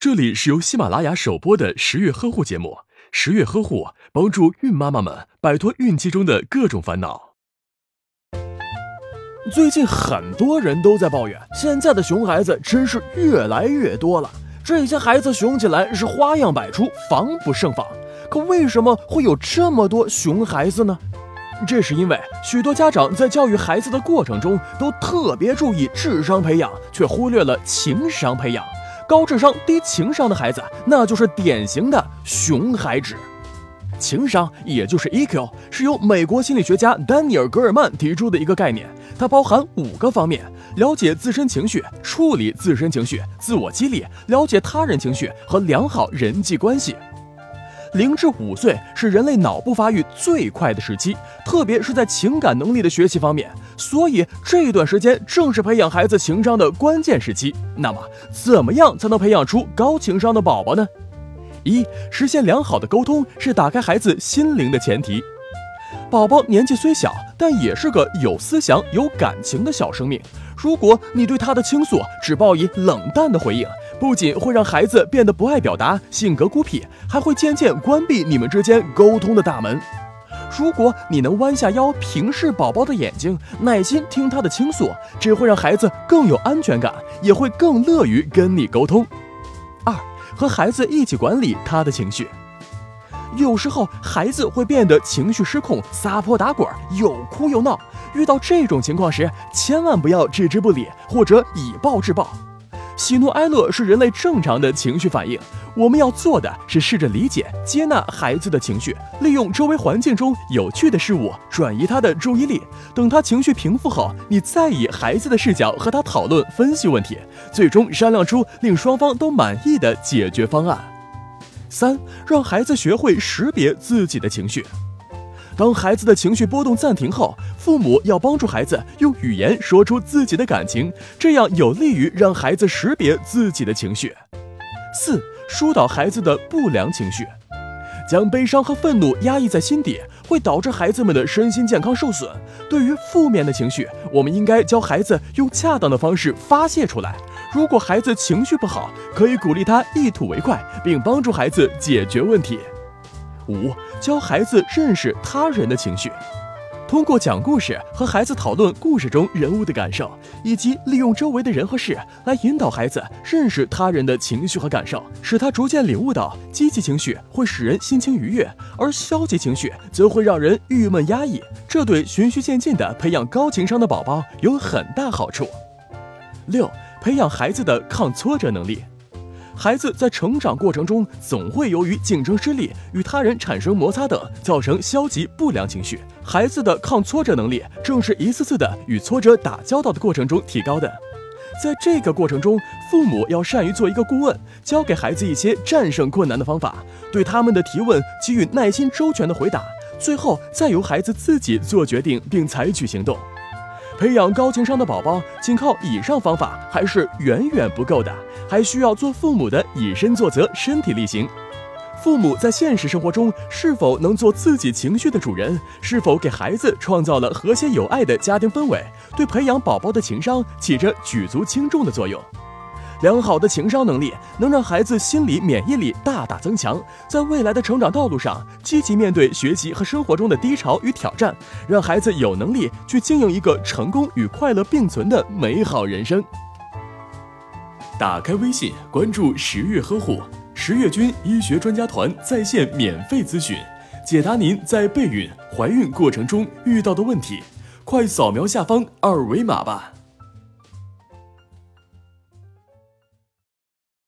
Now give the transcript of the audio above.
这里是由喜马拉雅首播的十月呵护节目。十月呵护帮助孕妈妈们摆脱孕期中的各种烦恼。最近很多人都在抱怨，现在的熊孩子真是越来越多了。这些孩子熊起来是花样百出，防不胜防。可为什么会有这么多熊孩子呢？这是因为许多家长在教育孩子的过程中，都特别注意智商培养，却忽略了情商培养。高智商低情商的孩子，那就是典型的熊孩子。情商也就是 EQ，是由美国心理学家丹尼尔·格尔曼提出的一个概念，它包含五个方面：了解自身情绪、处理自身情绪、自我激励、了解他人情绪和良好人际关系。零至五岁是人类脑部发育最快的时期，特别是在情感能力的学习方面，所以这一段时间正是培养孩子情商的关键时期。那么，怎么样才能培养出高情商的宝宝呢？一、实现良好的沟通是打开孩子心灵的前提。宝宝年纪虽小，但也是个有思想、有感情的小生命。如果你对他的倾诉只报以冷淡的回应，不仅会让孩子变得不爱表达、性格孤僻，还会渐渐关闭你们之间沟通的大门。如果你能弯下腰，平视宝宝的眼睛，耐心听他的倾诉，只会让孩子更有安全感，也会更乐于跟你沟通。二，和孩子一起管理他的情绪。有时候孩子会变得情绪失控，撒泼打滚，又哭又闹。遇到这种情况时，千万不要置之不理，或者以暴制暴。喜怒哀乐是人类正常的情绪反应，我们要做的是试着理解、接纳孩子的情绪，利用周围环境中有趣的事物转移他的注意力。等他情绪平复后，你再以孩子的视角和他讨论、分析问题，最终商量出令双方都满意的解决方案。三，让孩子学会识别自己的情绪。当孩子的情绪波动暂停后，父母要帮助孩子用语言说出自己的感情，这样有利于让孩子识别自己的情绪。四，疏导孩子的不良情绪。将悲伤和愤怒压抑在心底，会导致孩子们的身心健康受损。对于负面的情绪，我们应该教孩子用恰当的方式发泄出来。如果孩子情绪不好，可以鼓励他一吐为快，并帮助孩子解决问题。五，教孩子认识他人的情绪。通过讲故事和孩子讨论故事中人物的感受，以及利用周围的人和事来引导孩子认识他人的情绪和感受，使他逐渐领悟到，积极情绪会使人心情愉悦，而消极情绪则会让人郁闷压抑。这对循序渐进的培养高情商的宝宝有很大好处。六，培养孩子的抗挫折能力。孩子在成长过程中，总会由于竞争失利、与他人产生摩擦等，造成消极不良情绪。孩子的抗挫折能力，正是一次次的与挫折打交道的过程中提高的。在这个过程中，父母要善于做一个顾问，教给孩子一些战胜困难的方法，对他们的提问给予耐心周全的回答，最后再由孩子自己做决定并采取行动。培养高情商的宝宝，仅靠以上方法还是远远不够的，还需要做父母的以身作则、身体力行。父母在现实生活中是否能做自己情绪的主人？是否给孩子创造了和谐有爱的家庭氛围？对培养宝宝的情商起着举足轻重的作用。良好的情商能力能让孩子心理免疫力大大增强，在未来的成长道路上积极面对学习和生活中的低潮与挑战，让孩子有能力去经营一个成功与快乐并存的美好人生。打开微信，关注十月呵护十月军医学专家团在线免费咨询，解答您在备孕、怀孕过程中遇到的问题。快扫描下方二维码吧。